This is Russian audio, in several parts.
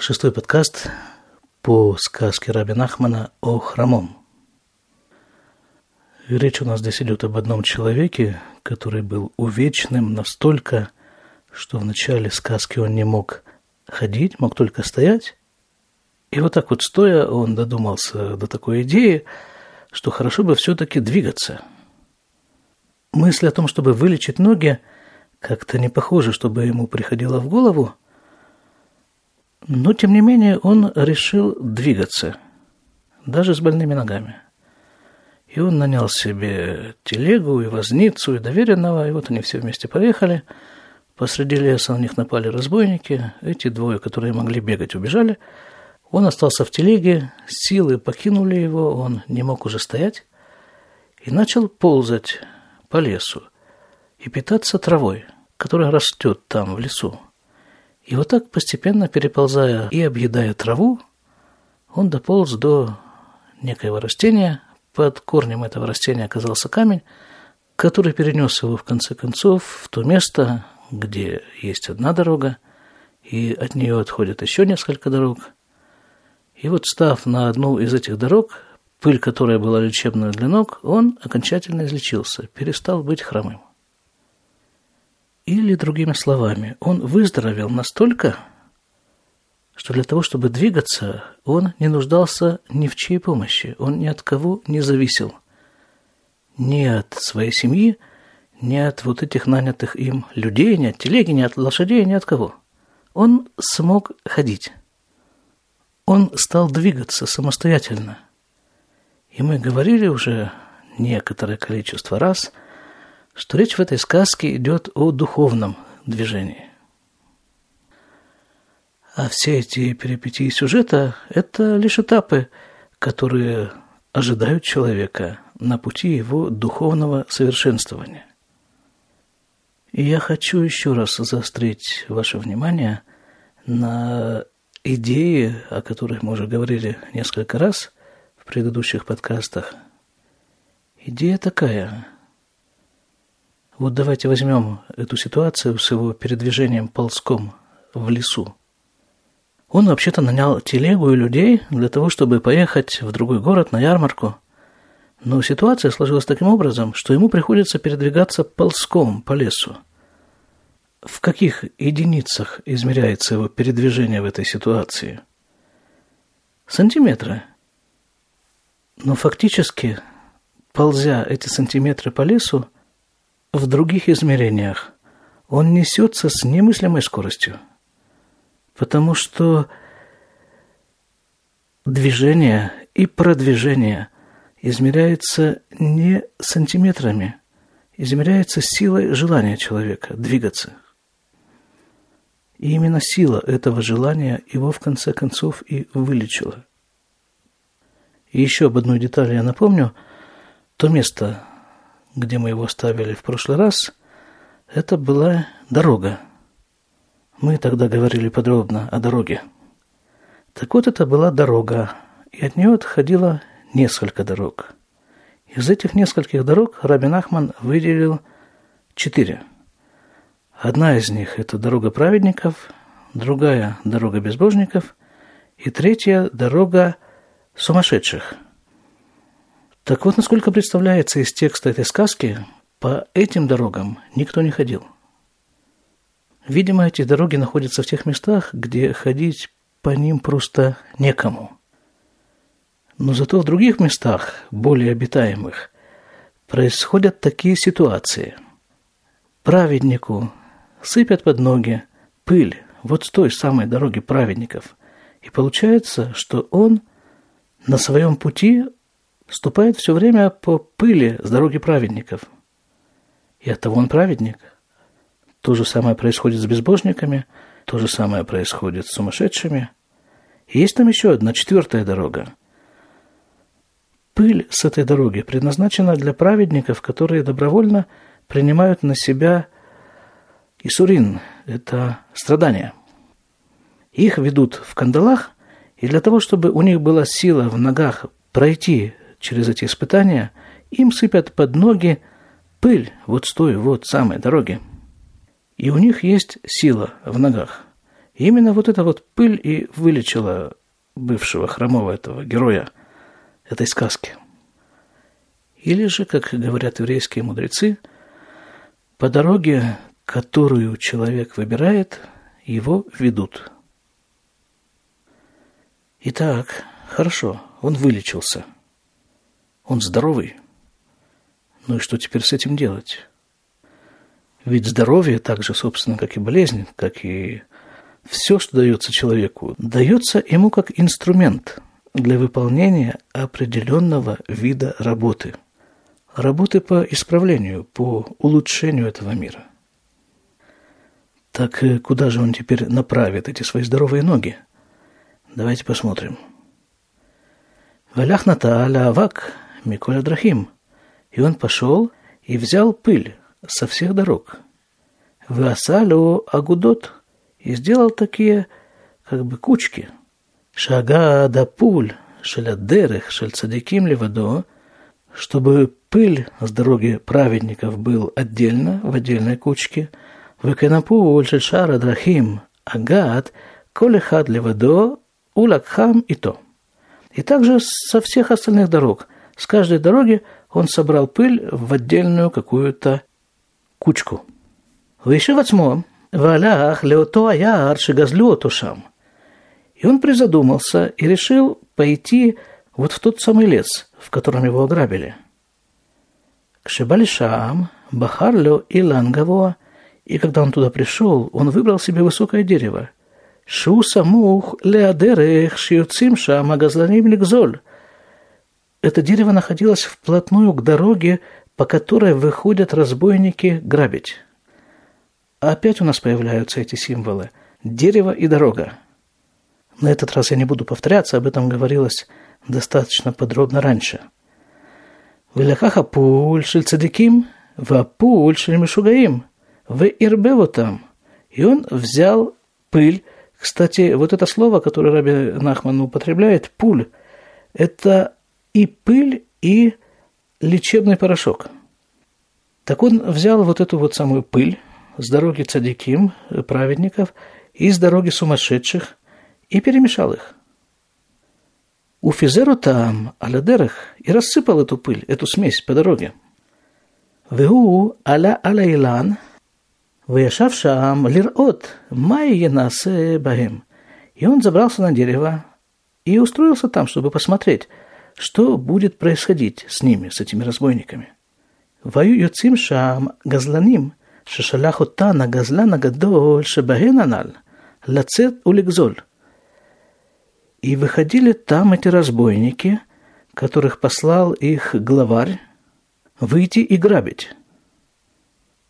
Шестой подкаст по сказке Раби Нахмана о хромом. речь у нас здесь идет об одном человеке, который был увечным настолько, что в начале сказки он не мог ходить, мог только стоять. И вот так вот стоя он додумался до такой идеи, что хорошо бы все-таки двигаться. Мысль о том, чтобы вылечить ноги, как-то не похоже, чтобы ему приходило в голову – но, тем не менее, он решил двигаться, даже с больными ногами. И он нанял себе телегу и возницу, и доверенного, и вот они все вместе поехали. Посреди леса на них напали разбойники. Эти двое, которые могли бегать, убежали. Он остался в телеге, силы покинули его, он не мог уже стоять. И начал ползать по лесу и питаться травой, которая растет там, в лесу. И вот так, постепенно переползая и объедая траву, он дополз до некоего растения. Под корнем этого растения оказался камень, который перенес его, в конце концов, в то место, где есть одна дорога, и от нее отходят еще несколько дорог. И вот, став на одну из этих дорог, пыль которая была лечебной для ног, он окончательно излечился, перестал быть хромым. Или, другими словами, он выздоровел настолько, что для того, чтобы двигаться, он не нуждался ни в чьей помощи, он ни от кого не зависел. Ни от своей семьи, ни от вот этих нанятых им людей, ни от телеги, ни от лошадей, ни от кого. Он смог ходить. Он стал двигаться самостоятельно. И мы говорили уже некоторое количество раз – что речь в этой сказке идет о духовном движении. А все эти перипетии сюжета – это лишь этапы, которые ожидают человека на пути его духовного совершенствования. И я хочу еще раз заострить ваше внимание на идеи, о которых мы уже говорили несколько раз в предыдущих подкастах. Идея такая – вот давайте возьмем эту ситуацию с его передвижением ползком в лесу. Он вообще-то нанял телегу и людей для того, чтобы поехать в другой город на ярмарку. Но ситуация сложилась таким образом, что ему приходится передвигаться ползком по лесу. В каких единицах измеряется его передвижение в этой ситуации? Сантиметры. Но фактически, ползя эти сантиметры по лесу, в других измерениях он несется с немыслимой скоростью, потому что движение и продвижение измеряется не сантиметрами, измеряется силой желания человека двигаться. И именно сила этого желания его в конце концов и вылечила. И еще об одной детали я напомню. То место, где мы его ставили в прошлый раз, это была дорога. Мы тогда говорили подробно о дороге. Так вот, это была дорога, и от нее отходило несколько дорог. Из этих нескольких дорог Рабин Ахман выделил четыре. Одна из них – это дорога праведников, другая – дорога безбожников, и третья – дорога сумасшедших – так вот, насколько представляется из текста этой сказки, по этим дорогам никто не ходил. Видимо, эти дороги находятся в тех местах, где ходить по ним просто некому. Но зато в других местах, более обитаемых, происходят такие ситуации. Праведнику сыпят под ноги пыль вот с той самой дороги праведников. И получается, что он на своем пути ступает все время по пыли с дороги праведников. И от того он праведник. То же самое происходит с безбожниками, то же самое происходит с сумасшедшими. И есть там еще одна, четвертая дорога. Пыль с этой дороги предназначена для праведников, которые добровольно принимают на себя Исурин – это страдания. Их ведут в кандалах, и для того, чтобы у них была сила в ногах пройти через эти испытания, им сыпят под ноги пыль вот с той вот самой дороги. И у них есть сила в ногах. именно вот эта вот пыль и вылечила бывшего хромого этого героя этой сказки. Или же, как говорят еврейские мудрецы, по дороге, которую человек выбирает, его ведут. Итак, хорошо, он вылечился. Он здоровый. Ну и что теперь с этим делать? Ведь здоровье так же, собственно, как и болезнь, как и все, что дается человеку, дается ему как инструмент для выполнения определенного вида работы. Работы по исправлению, по улучшению этого мира. Так э, куда же он теперь направит эти свои здоровые ноги? Давайте посмотрим. Валяхната аля авак Миколя Драхим. И он пошел и взял пыль со всех дорог. Васалю агудот – и сделал такие как бы кучки. Шага да пуль, шелядерех, шельцадиким левадо, чтобы пыль с дороги праведников был отдельно, в отдельной кучке, векенапуль шельшара драхим, агат, колехад левадо, улакхам и то. И также со всех остальных дорог, с каждой дороги он собрал пыль в отдельную какую-то кучку. Вышив отсмо, валях леото аяр шигазлю отушам. И он призадумался и решил пойти вот в тот самый лес, в котором его ограбили. Кшибалишам, Бахарлю и Лангово, и когда он туда пришел, он выбрал себе высокое дерево. Шу самух леадерех шиюцим магазланим газланим ликзоль, это дерево находилось вплотную к дороге, по которой выходят разбойники грабить. Опять у нас появляются эти символы. Дерево и дорога. На этот раз я не буду повторяться, об этом говорилось достаточно подробно раньше. Велякаха пуль шель цадиким, вапуль шель мишугаим, в ирбево там. И он взял пыль. Кстати, вот это слово, которое Раби Нахман употребляет, пуль, это и пыль, и лечебный порошок. Так он взял вот эту вот самую пыль, с дороги цадиким, праведников, и с дороги сумасшедших, и перемешал их. У Физеру там, Аладерах, и рассыпал эту пыль, эту смесь по дороге. Веу аля алайлан, выешав шам лирот, май енасе багем. И он забрался на дерево и устроился там, чтобы посмотреть, что будет происходить с ними, с этими разбойниками. Ваю юцим шам газланим, ששלח אותן הגזלן הגדול שבהן הנ"ל, לצאת ולגזול. И выходили там эти разбойники, которых послал их главарь, выйти и грабить.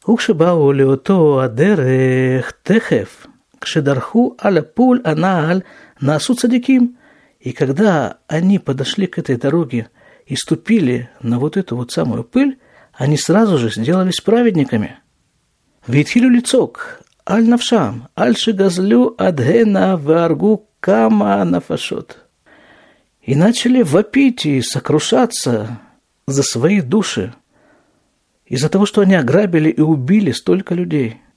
וכשבאו לאותו הדרך תכף, כשדרכו על הפול הנעל, נעשו צדיקים. и когда они подошли к этой дороге и ступили на вот эту вот самую пыль, они сразу же сделались праведниками. Витхилю лицок, аль навшам, аль шигазлю адгена варгу кама нафашот. И начали вопить и сокрушаться за свои души, из-за того, что они ограбили и убили столько людей –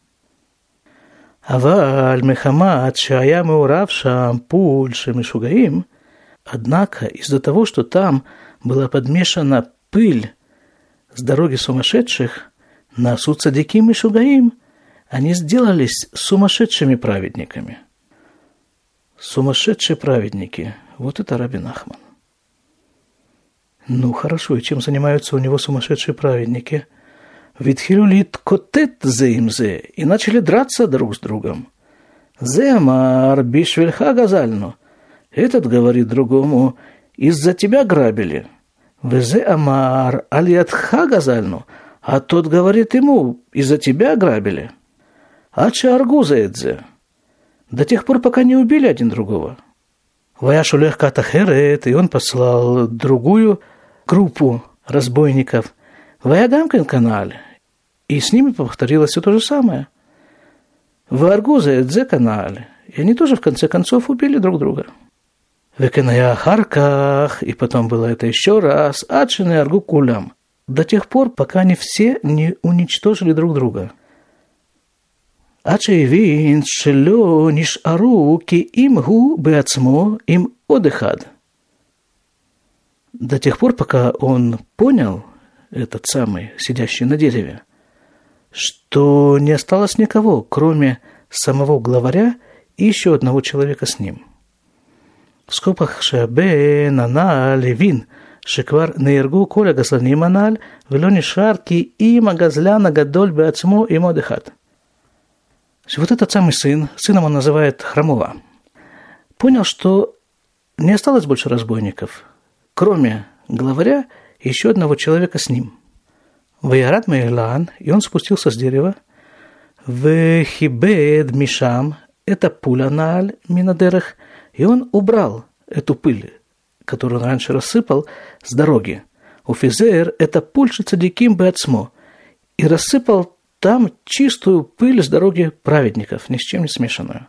אבל מחמת שהיה מעורב שם פול שמשוגעים, однако из-за того, что там была подмешана пыль с дороги сумасшедших, на суд Садиким и Шугаим они сделались сумасшедшими праведниками. Сумасшедшие праведники. Вот это Рабин Ахман. Ну, хорошо, и чем занимаются у него сумасшедшие праведники? ведь хилюлит котет зеимзе и начали драться друг с другом. Земар бишвельха газально. Этот говорит другому, из-за тебя грабили. Везе амар алиатха газально – а тот говорит ему, из-за тебя грабили. Ача аргузаэдзе. До тех пор, пока не убили один другого. Ваяшу легка тахерет, и он послал другую группу разбойников. Ваядамкен канале. И с ними повторилось все то же самое. В Аргуза и Дзеканаль. И они тоже, в конце концов, убили друг друга. Веканая Харках, и потом было это еще раз, Ачины Аргу Кулям. До тех пор, пока они все не уничтожили друг друга. Ачи вин шелё ниш аруки им гу беацмо им одыхад. До тех пор, пока он понял, этот самый, сидящий на дереве, что не осталось никого, кроме самого главаря и еще одного человека с ним. В скобках Шабе, Нана, Левин, Шеквар Нейргу, Коля Газлан Иманаль Велони Шарки и Магазляна Гадоль Беацмо и Модехат. Вот этот самый сын, сыном он называет Храмова, понял, что не осталось больше разбойников, кроме главаря и еще одного человека с ним – Ваярат Мейлан, и он спустился с дерева, в Хибед Мишам, это пуля наль минадерах, и он убрал эту пыль, которую он раньше рассыпал с дороги. У Физер это пульши цадиким бэцмо, и рассыпал там чистую пыль с дороги праведников, ни с чем не смешанную.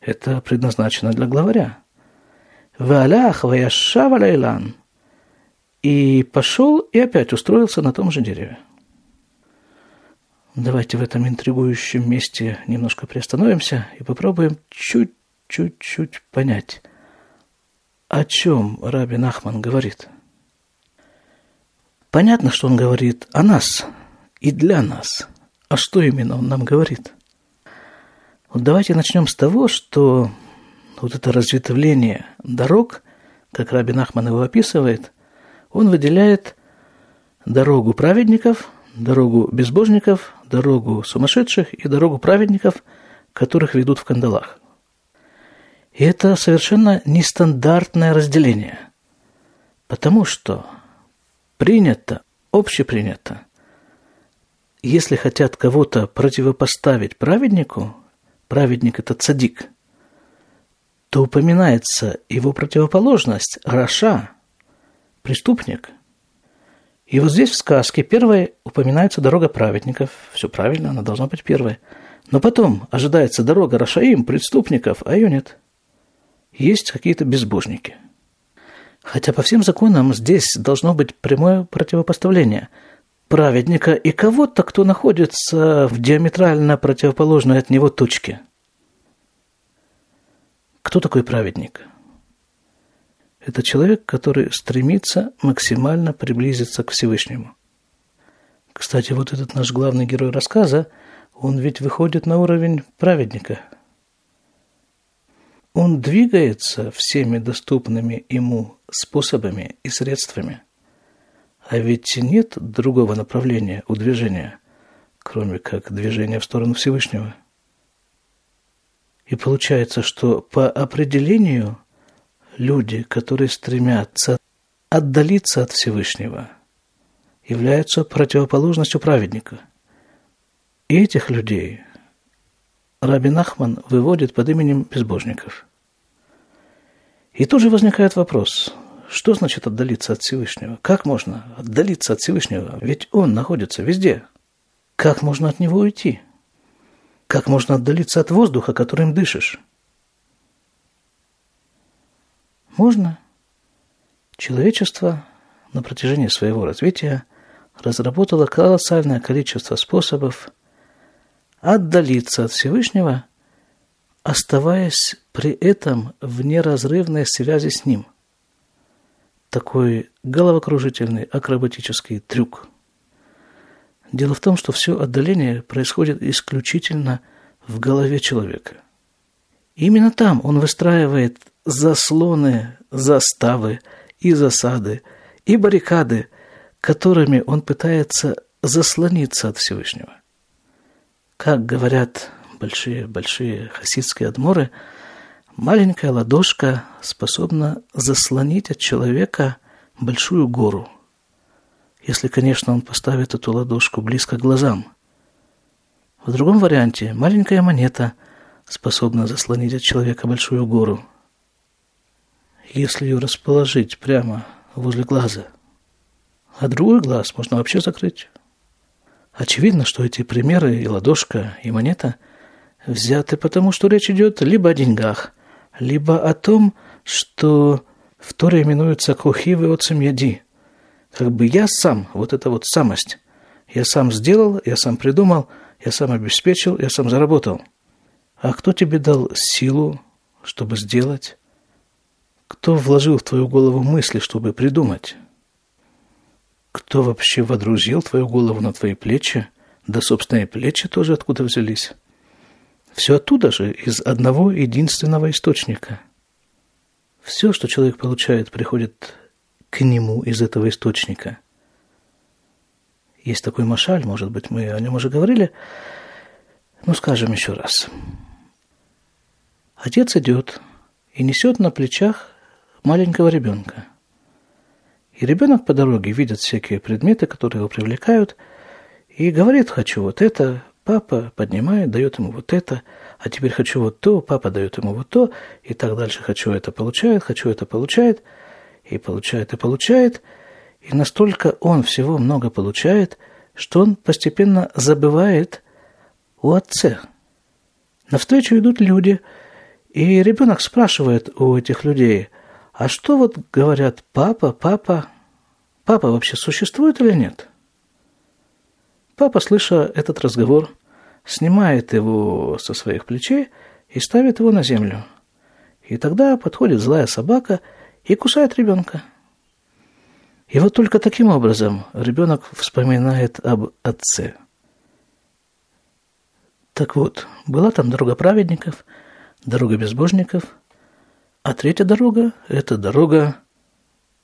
Это предназначено для главаря. Валях ваяшав алайлан. И пошел и опять устроился на том же дереве. Давайте в этом интригующем месте немножко приостановимся и попробуем чуть-чуть-чуть понять, о чем Раби Нахман говорит. Понятно, что он говорит о нас и для нас – а что именно он нам говорит? Вот давайте начнем с того, что вот это разветвление дорог, как Рабин Ахман его описывает, он выделяет дорогу праведников, дорогу безбожников, дорогу сумасшедших и дорогу праведников, которых ведут в кандалах. И это совершенно нестандартное разделение, потому что принято, общепринято – если хотят кого-то противопоставить праведнику, праведник – это цадик, то упоминается его противоположность – Раша, преступник. И вот здесь в сказке первой упоминается дорога праведников. Все правильно, она должна быть первой. Но потом ожидается дорога Рашаим, преступников, а ее нет. Есть какие-то безбожники. Хотя по всем законам здесь должно быть прямое противопоставление – праведника и кого-то, кто находится в диаметрально противоположной от него точке. Кто такой праведник? Это человек, который стремится максимально приблизиться к Всевышнему. Кстати, вот этот наш главный герой рассказа, он ведь выходит на уровень праведника. Он двигается всеми доступными ему способами и средствами – а ведь нет другого направления у движения, кроме как движения в сторону Всевышнего. И получается, что по определению люди, которые стремятся отдалиться от Всевышнего, являются противоположностью праведника. И этих людей Рабин Ахман выводит под именем безбожников. И тут же возникает вопрос – что значит отдалиться от Всевышнего? Как можно отдалиться от Всевышнего? Ведь Он находится везде. Как можно от Него уйти? Как можно отдалиться от воздуха, которым дышишь? Можно. Человечество на протяжении своего развития разработало колоссальное количество способов отдалиться от Всевышнего, оставаясь при этом в неразрывной связи с Ним – такой головокружительный акробатический трюк. Дело в том, что все отдаление происходит исключительно в голове человека. Именно там он выстраивает заслоны, заставы и засады, и баррикады, которыми он пытается заслониться от Всевышнего. Как говорят большие-большие хасидские адморы – Маленькая ладошка способна заслонить от человека большую гору, если, конечно, он поставит эту ладошку близко к глазам. В другом варианте маленькая монета способна заслонить от человека большую гору, если ее расположить прямо возле глаза. А другой глаз можно вообще закрыть. Очевидно, что эти примеры и ладошка, и монета взяты потому, что речь идет либо о деньгах – либо о том, что в Торе именуется кухивы отцем яди. Как бы я сам, вот эта вот самость, я сам сделал, я сам придумал, я сам обеспечил, я сам заработал. А кто тебе дал силу, чтобы сделать? Кто вложил в твою голову мысли, чтобы придумать? Кто вообще водрузил твою голову на твои плечи? Да, собственные плечи тоже откуда взялись? Все оттуда же, из одного единственного источника. Все, что человек получает, приходит к нему из этого источника. Есть такой машаль, может быть, мы о нем уже говорили. Ну, скажем еще раз. Отец идет и несет на плечах маленького ребенка. И ребенок по дороге видит всякие предметы, которые его привлекают, и говорит, хочу вот это, папа поднимает, дает ему вот это, а теперь хочу вот то, папа дает ему вот то, и так дальше хочу это получает, хочу это получает, и получает, и получает, и настолько он всего много получает, что он постепенно забывает о отце. Навстречу идут люди, и ребенок спрашивает у этих людей – а что вот говорят папа, папа? Папа вообще существует или нет? Папа, слыша этот разговор, снимает его со своих плечей и ставит его на землю. И тогда подходит злая собака и кусает ребенка. И вот только таким образом ребенок вспоминает об отце. Так вот, была там дорога праведников, дорога безбожников – а третья дорога – это дорога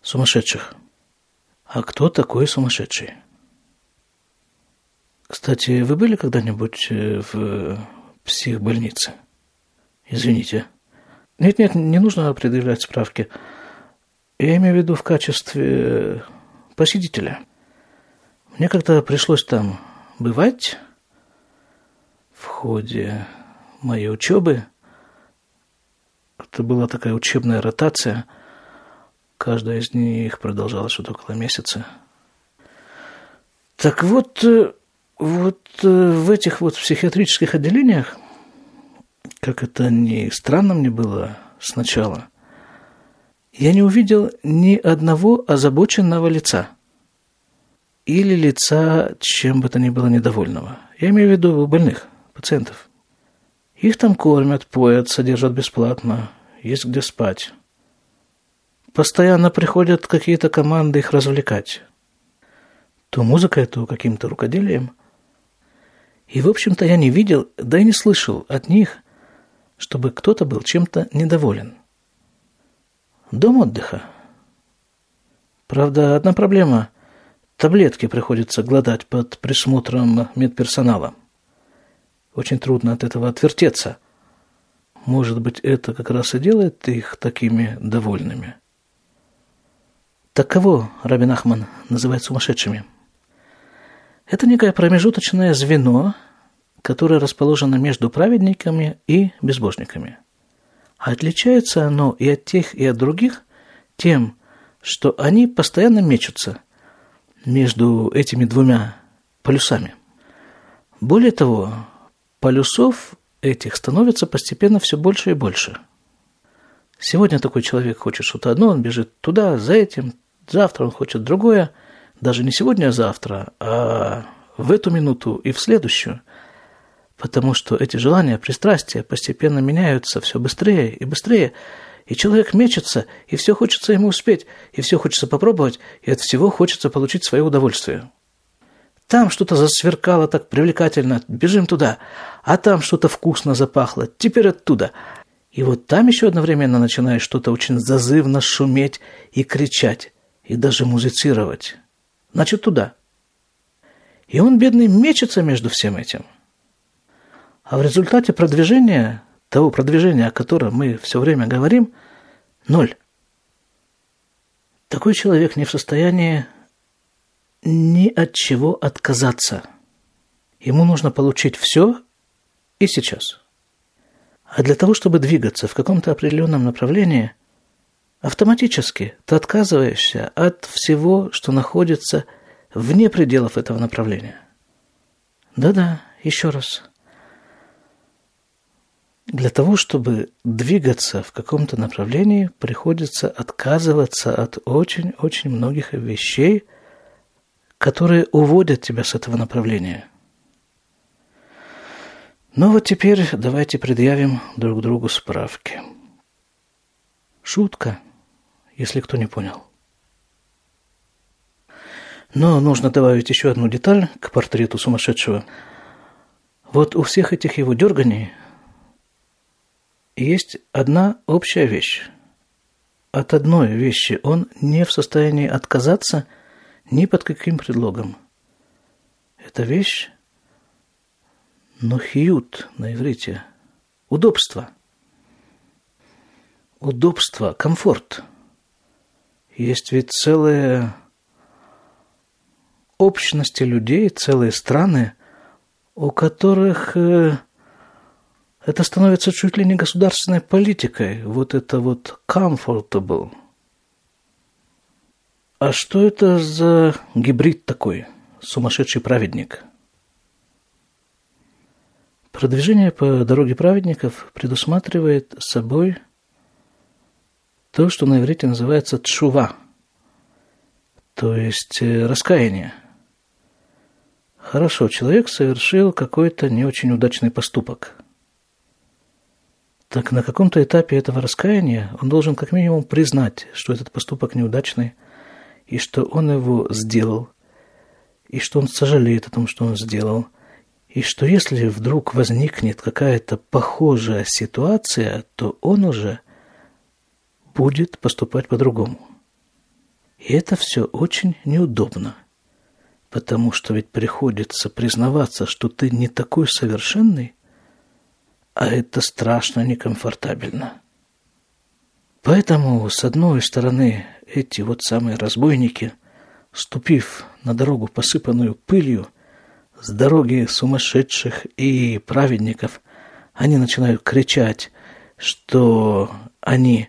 сумасшедших. А кто такой сумасшедший? Кстати, вы были когда-нибудь э, в психбольнице? Извините. Нет-нет, не нужно предъявлять справки. Я имею в виду в качестве посетителя. Мне как-то пришлось там бывать в ходе моей учебы – это была такая учебная ротация. Каждая из них продолжалась что-то около месяца. Так вот, э, вот э, в этих вот психиатрических отделениях, как это ни странно мне было сначала, я не увидел ни одного озабоченного лица или лица чем бы то ни было недовольного. Я имею в виду больных, пациентов. Их там кормят, поят, содержат бесплатно, есть где спать. Постоянно приходят какие-то команды их развлекать. То музыкой, то каким-то рукоделием. И, в общем-то, я не видел, да и не слышал от них, чтобы кто-то был чем-то недоволен. Дом отдыха. Правда, одна проблема. Таблетки приходится гладать под присмотром медперсонала – очень трудно от этого отвертеться. Может быть, это как раз и делает их такими довольными. Так кого Рабин Ахман называет сумасшедшими? Это некое промежуточное звено, которое расположено между праведниками и безбожниками. Отличается оно и от тех, и от других тем, что они постоянно мечутся между этими двумя полюсами. Более того, полюсов этих становится постепенно все больше и больше. Сегодня такой человек хочет что-то одно, он бежит туда, за этим, завтра он хочет другое, даже не сегодня, а завтра, а в эту минуту и в следующую, потому что эти желания, пристрастия постепенно меняются все быстрее и быстрее, и человек мечется, и все хочется ему успеть, и все хочется попробовать, и от всего хочется получить свое удовольствие. Там что-то засверкало так привлекательно, бежим туда. А там что-то вкусно запахло, теперь оттуда. И вот там еще одновременно начинаешь что-то очень зазывно шуметь и кричать, и даже музицировать. Значит, туда. И он, бедный, мечется между всем этим. А в результате продвижения, того продвижения, о котором мы все время говорим, ноль. Такой человек не в состоянии ни от чего отказаться. Ему нужно получить все и сейчас. А для того, чтобы двигаться в каком-то определенном направлении, автоматически ты отказываешься от всего, что находится вне пределов этого направления. Да-да, еще раз. Для того, чтобы двигаться в каком-то направлении, приходится отказываться от очень-очень многих вещей – которые уводят тебя с этого направления. Ну вот теперь давайте предъявим друг другу справки. Шутка, если кто не понял. Но нужно добавить еще одну деталь к портрету сумасшедшего. Вот у всех этих его дерганий есть одна общая вещь. От одной вещи он не в состоянии отказаться ни под каким предлогом. Эта вещь – нохиют на иврите. Удобство. Удобство, комфорт. Есть ведь целые общности людей, целые страны, у которых э, это становится чуть ли не государственной политикой. Вот это вот comfortable. А что это за гибрид такой? Сумасшедший праведник. Продвижение по дороге праведников предусматривает собой то, что на иврите называется тшува, то есть э, раскаяние. Хорошо, человек совершил какой-то не очень удачный поступок – так на каком-то этапе этого раскаяния он должен как минимум признать, что этот поступок неудачный, и что он его сделал, и что он сожалеет о том, что он сделал, и что если вдруг возникнет какая-то похожая ситуация, то он уже будет поступать по-другому. И это все очень неудобно, потому что ведь приходится признаваться, что ты не такой совершенный, а это страшно некомфортабельно. Поэтому, с одной стороны, эти вот самые разбойники, ступив на дорогу, посыпанную пылью, с дороги сумасшедших и праведников, они начинают кричать, что они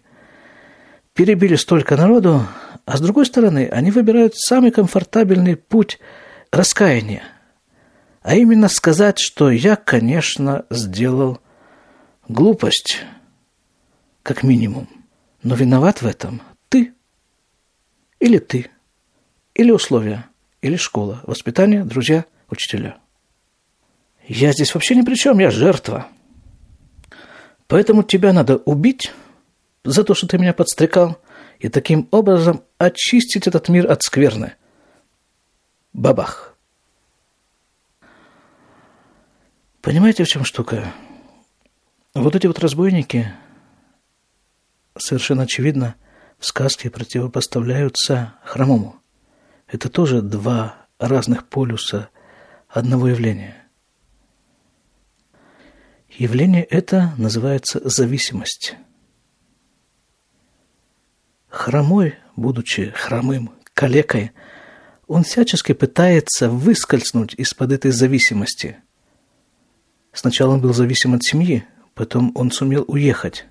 перебили столько народу, а с другой стороны, они выбирают самый комфортабельный путь раскаяния, а именно сказать, что я, конечно, сделал Глупость, как минимум. Но виноват в этом ты. Или ты. Или условия. Или школа. Воспитание, друзья, учителя. Я здесь вообще ни при чем, я жертва. Поэтому тебя надо убить за то, что ты меня подстрекал, и таким образом очистить этот мир от скверны. Бабах. Понимаете, в чем штука? Вот эти вот разбойники, совершенно очевидно, в сказке противопоставляются хромому. Это тоже два разных полюса одного явления. Явление это называется зависимость. Хромой, будучи хромым, калекой, он всячески пытается выскользнуть из-под этой зависимости. Сначала он был зависим от семьи, Потом он сумел уехать.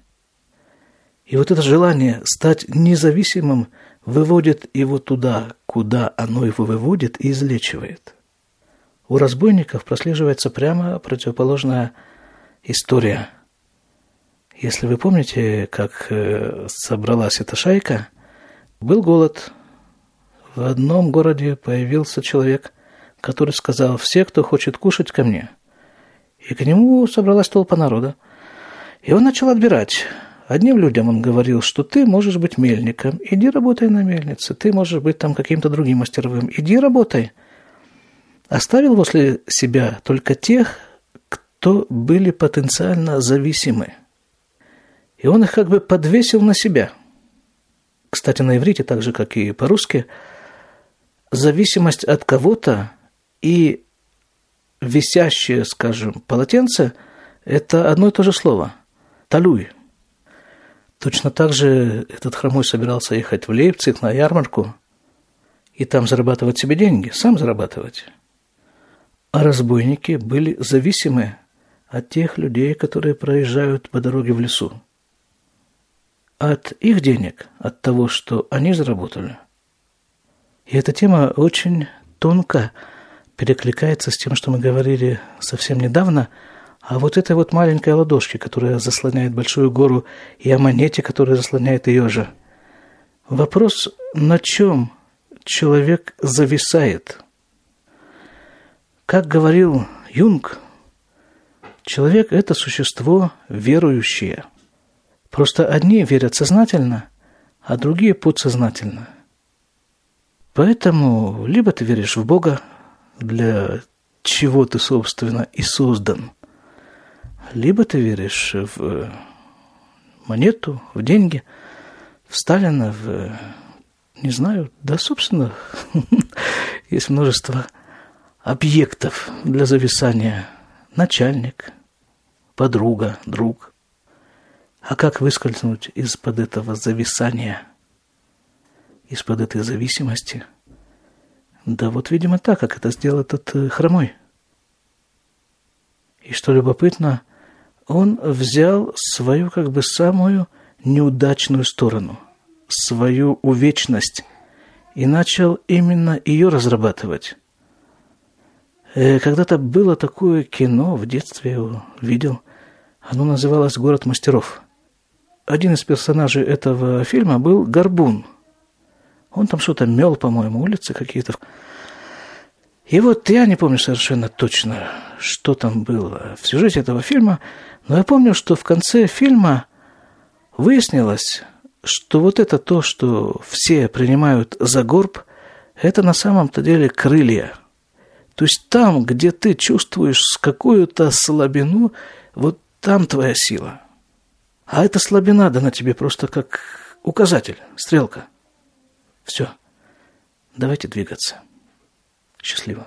И вот это желание стать независимым выводит его туда, куда оно его выводит и излечивает. У разбойников прослеживается прямо противоположная история. Если вы помните, как э, собралась эта шайка, был голод. В одном городе появился человек, который сказал, все, кто хочет кушать, ко мне. И к нему собралась толпа народа. И он начал отбирать. Одним людям он говорил, что ты можешь быть мельником, иди работай на мельнице, ты можешь быть там каким-то другим мастеровым, иди работай. Оставил после себя только тех, кто были потенциально зависимы. И он их как бы подвесил на себя. Кстати, на иврите, так же, как и по-русски, зависимость от кого-то и висящее, скажем, полотенце – это одно и то же слово – Талуй. Точно так же этот хромой собирался ехать в Лейпциг на ярмарку и там зарабатывать себе деньги, сам зарабатывать. А разбойники были зависимы от тех людей, которые проезжают по дороге в лесу. От их денег, от того, что они заработали. И эта тема очень тонко перекликается с тем, что мы говорили совсем недавно – а вот этой вот маленькой ладошки, которая заслоняет большую гору, и о монете, которая заслоняет ее же. Вопрос, на чем человек зависает? Как говорил Юнг, Человек – это существо верующее. Просто одни верят сознательно, а другие подсознательно. Поэтому либо ты веришь в Бога, для чего ты, собственно, и создан, либо ты веришь в монету, в деньги, в Сталина, в, не знаю, да, собственно, есть множество объектов для зависания. Начальник, подруга, друг. А как выскользнуть из-под этого зависания, из-под этой зависимости? Да вот, видимо, так, как это сделал этот э, хромой. И что любопытно, он взял свою как бы самую неудачную сторону, свою увечность, и начал именно ее разрабатывать. Э, когда-то было такое кино, в детстве его видел. Оно называлось «Город мастеров». Один из персонажей этого фильма был Горбун. Он там что-то мел, по-моему, улицы какие-то. И вот я не помню совершенно точно, что там было в сюжете этого фильма, но я помню, что в конце фильма выяснилось, что вот это то, что все принимают за горб, это на самом-то деле крылья – то есть там, где ты чувствуешь какую-то слабину, вот там твоя сила. А эта слабина дана тебе просто как указатель, стрелка. Все. Давайте двигаться. Счастливо.